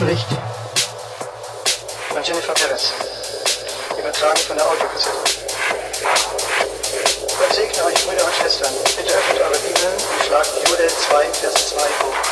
Erfahrungsbericht von Jennifer Perez, übertragen von der Audiokassette. Gott segne euch, Brüder und Schwestern. Bitte öffnet eure Bibeln und schlagt Jude 2, Vers 2 auf.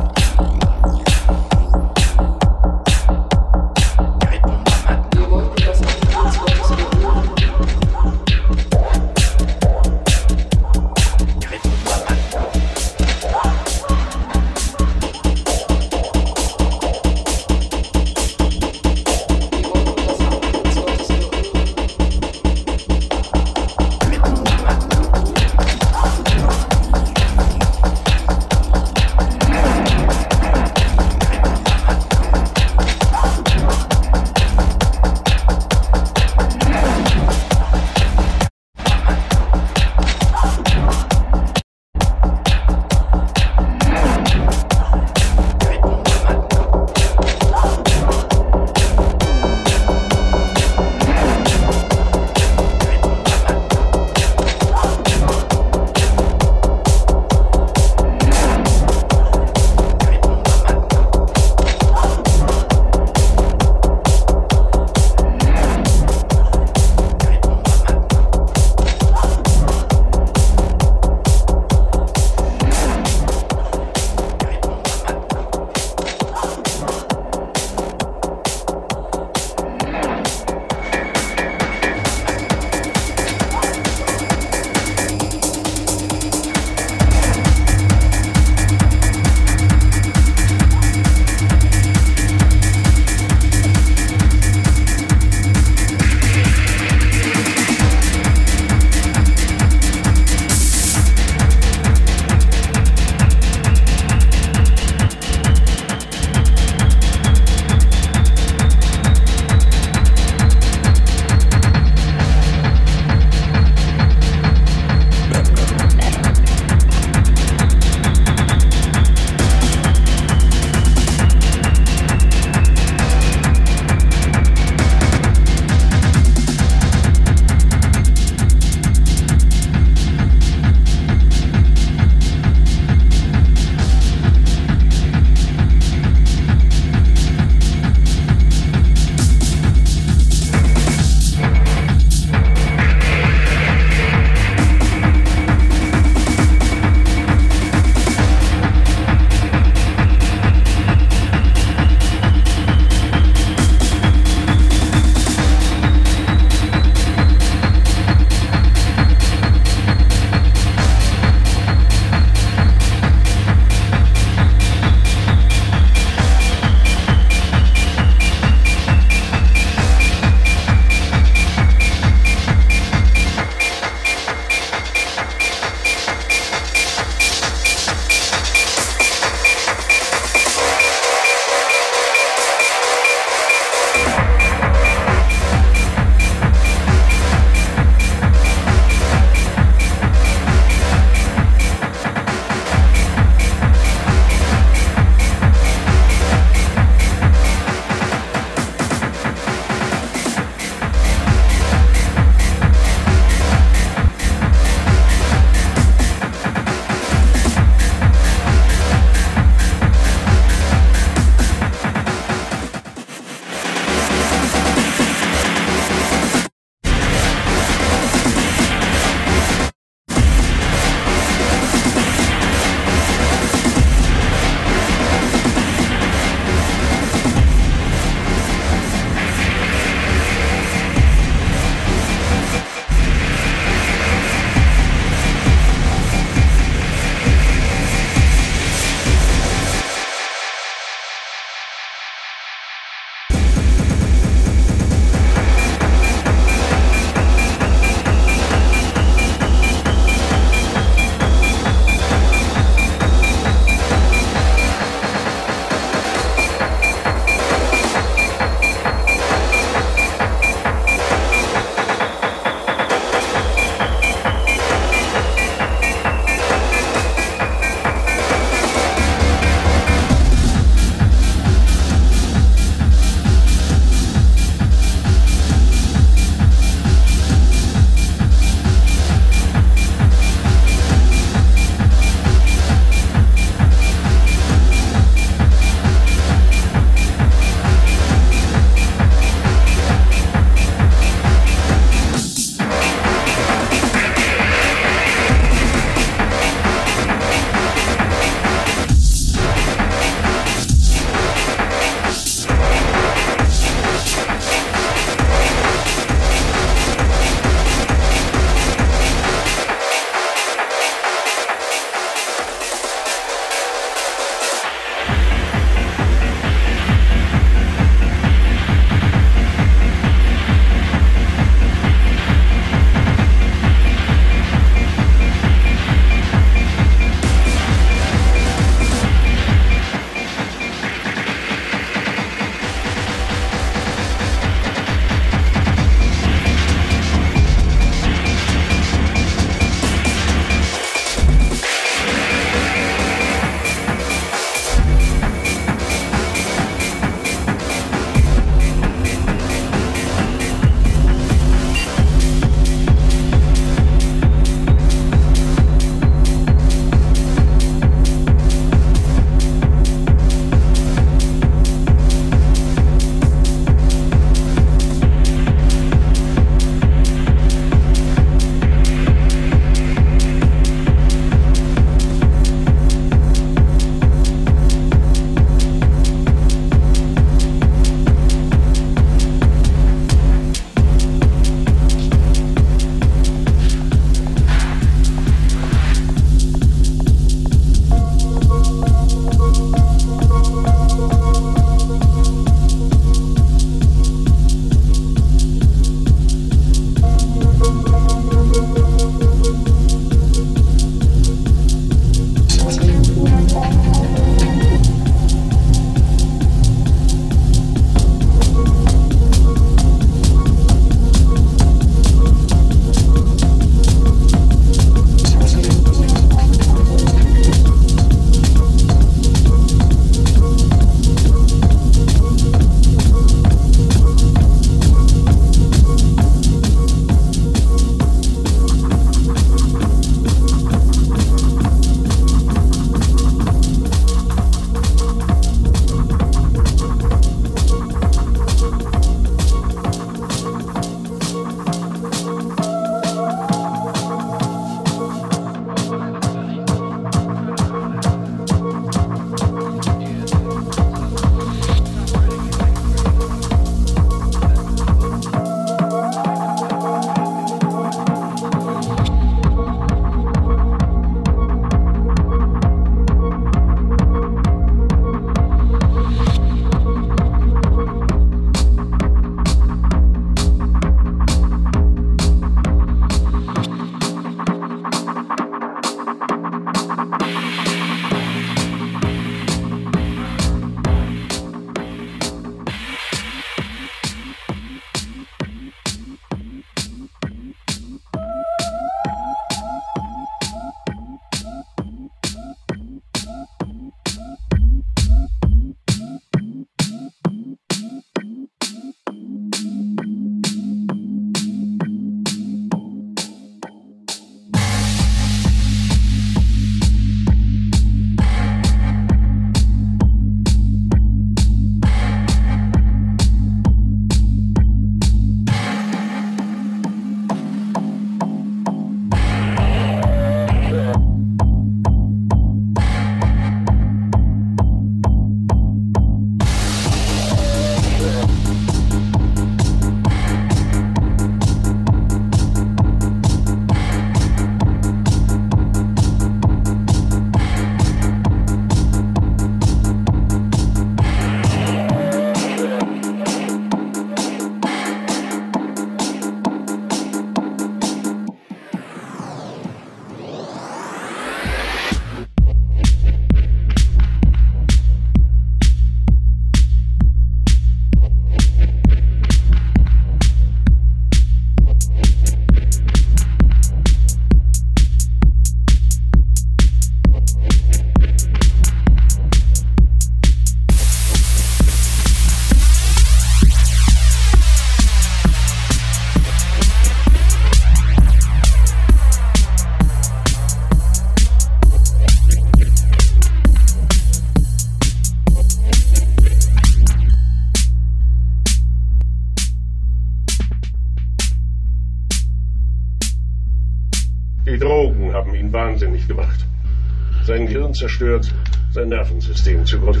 zerstört, sein Nervensystem zugrunde.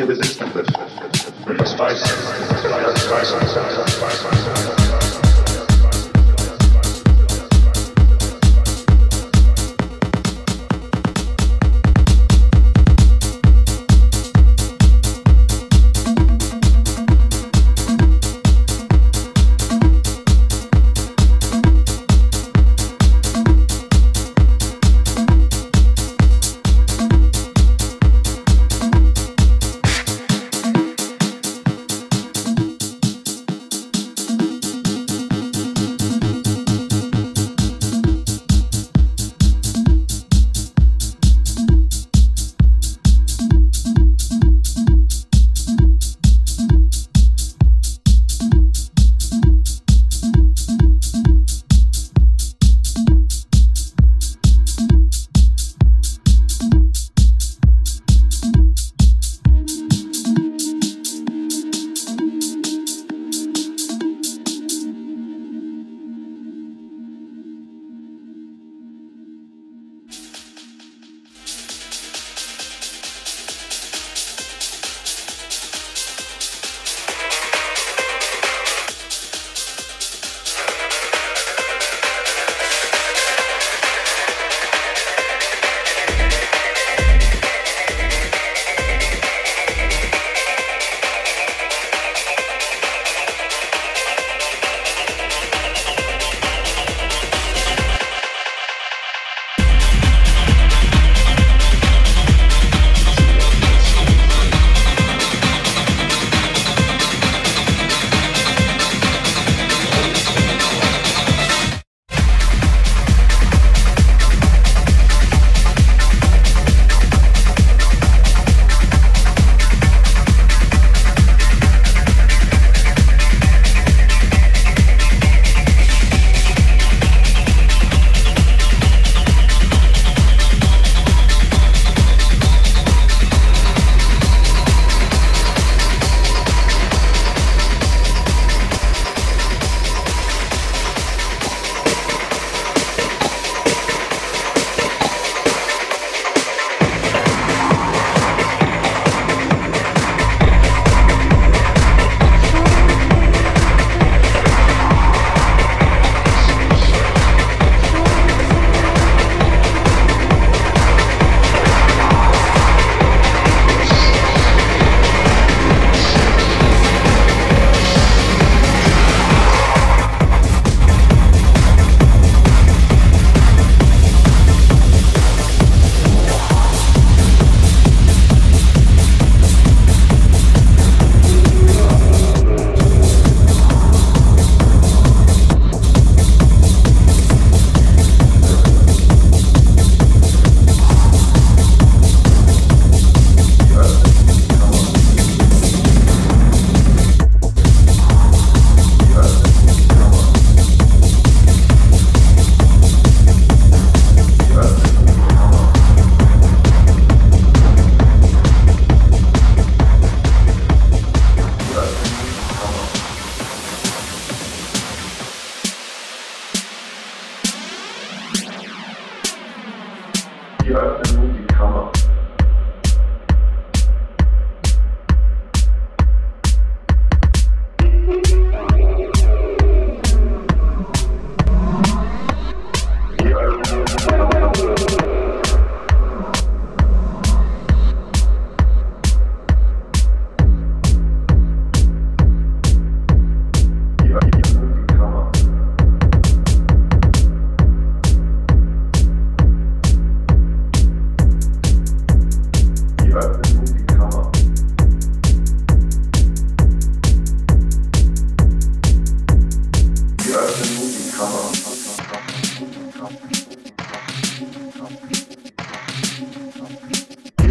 irresistible. Spice, spice, spice, spice, spice, spice, spice.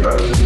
go.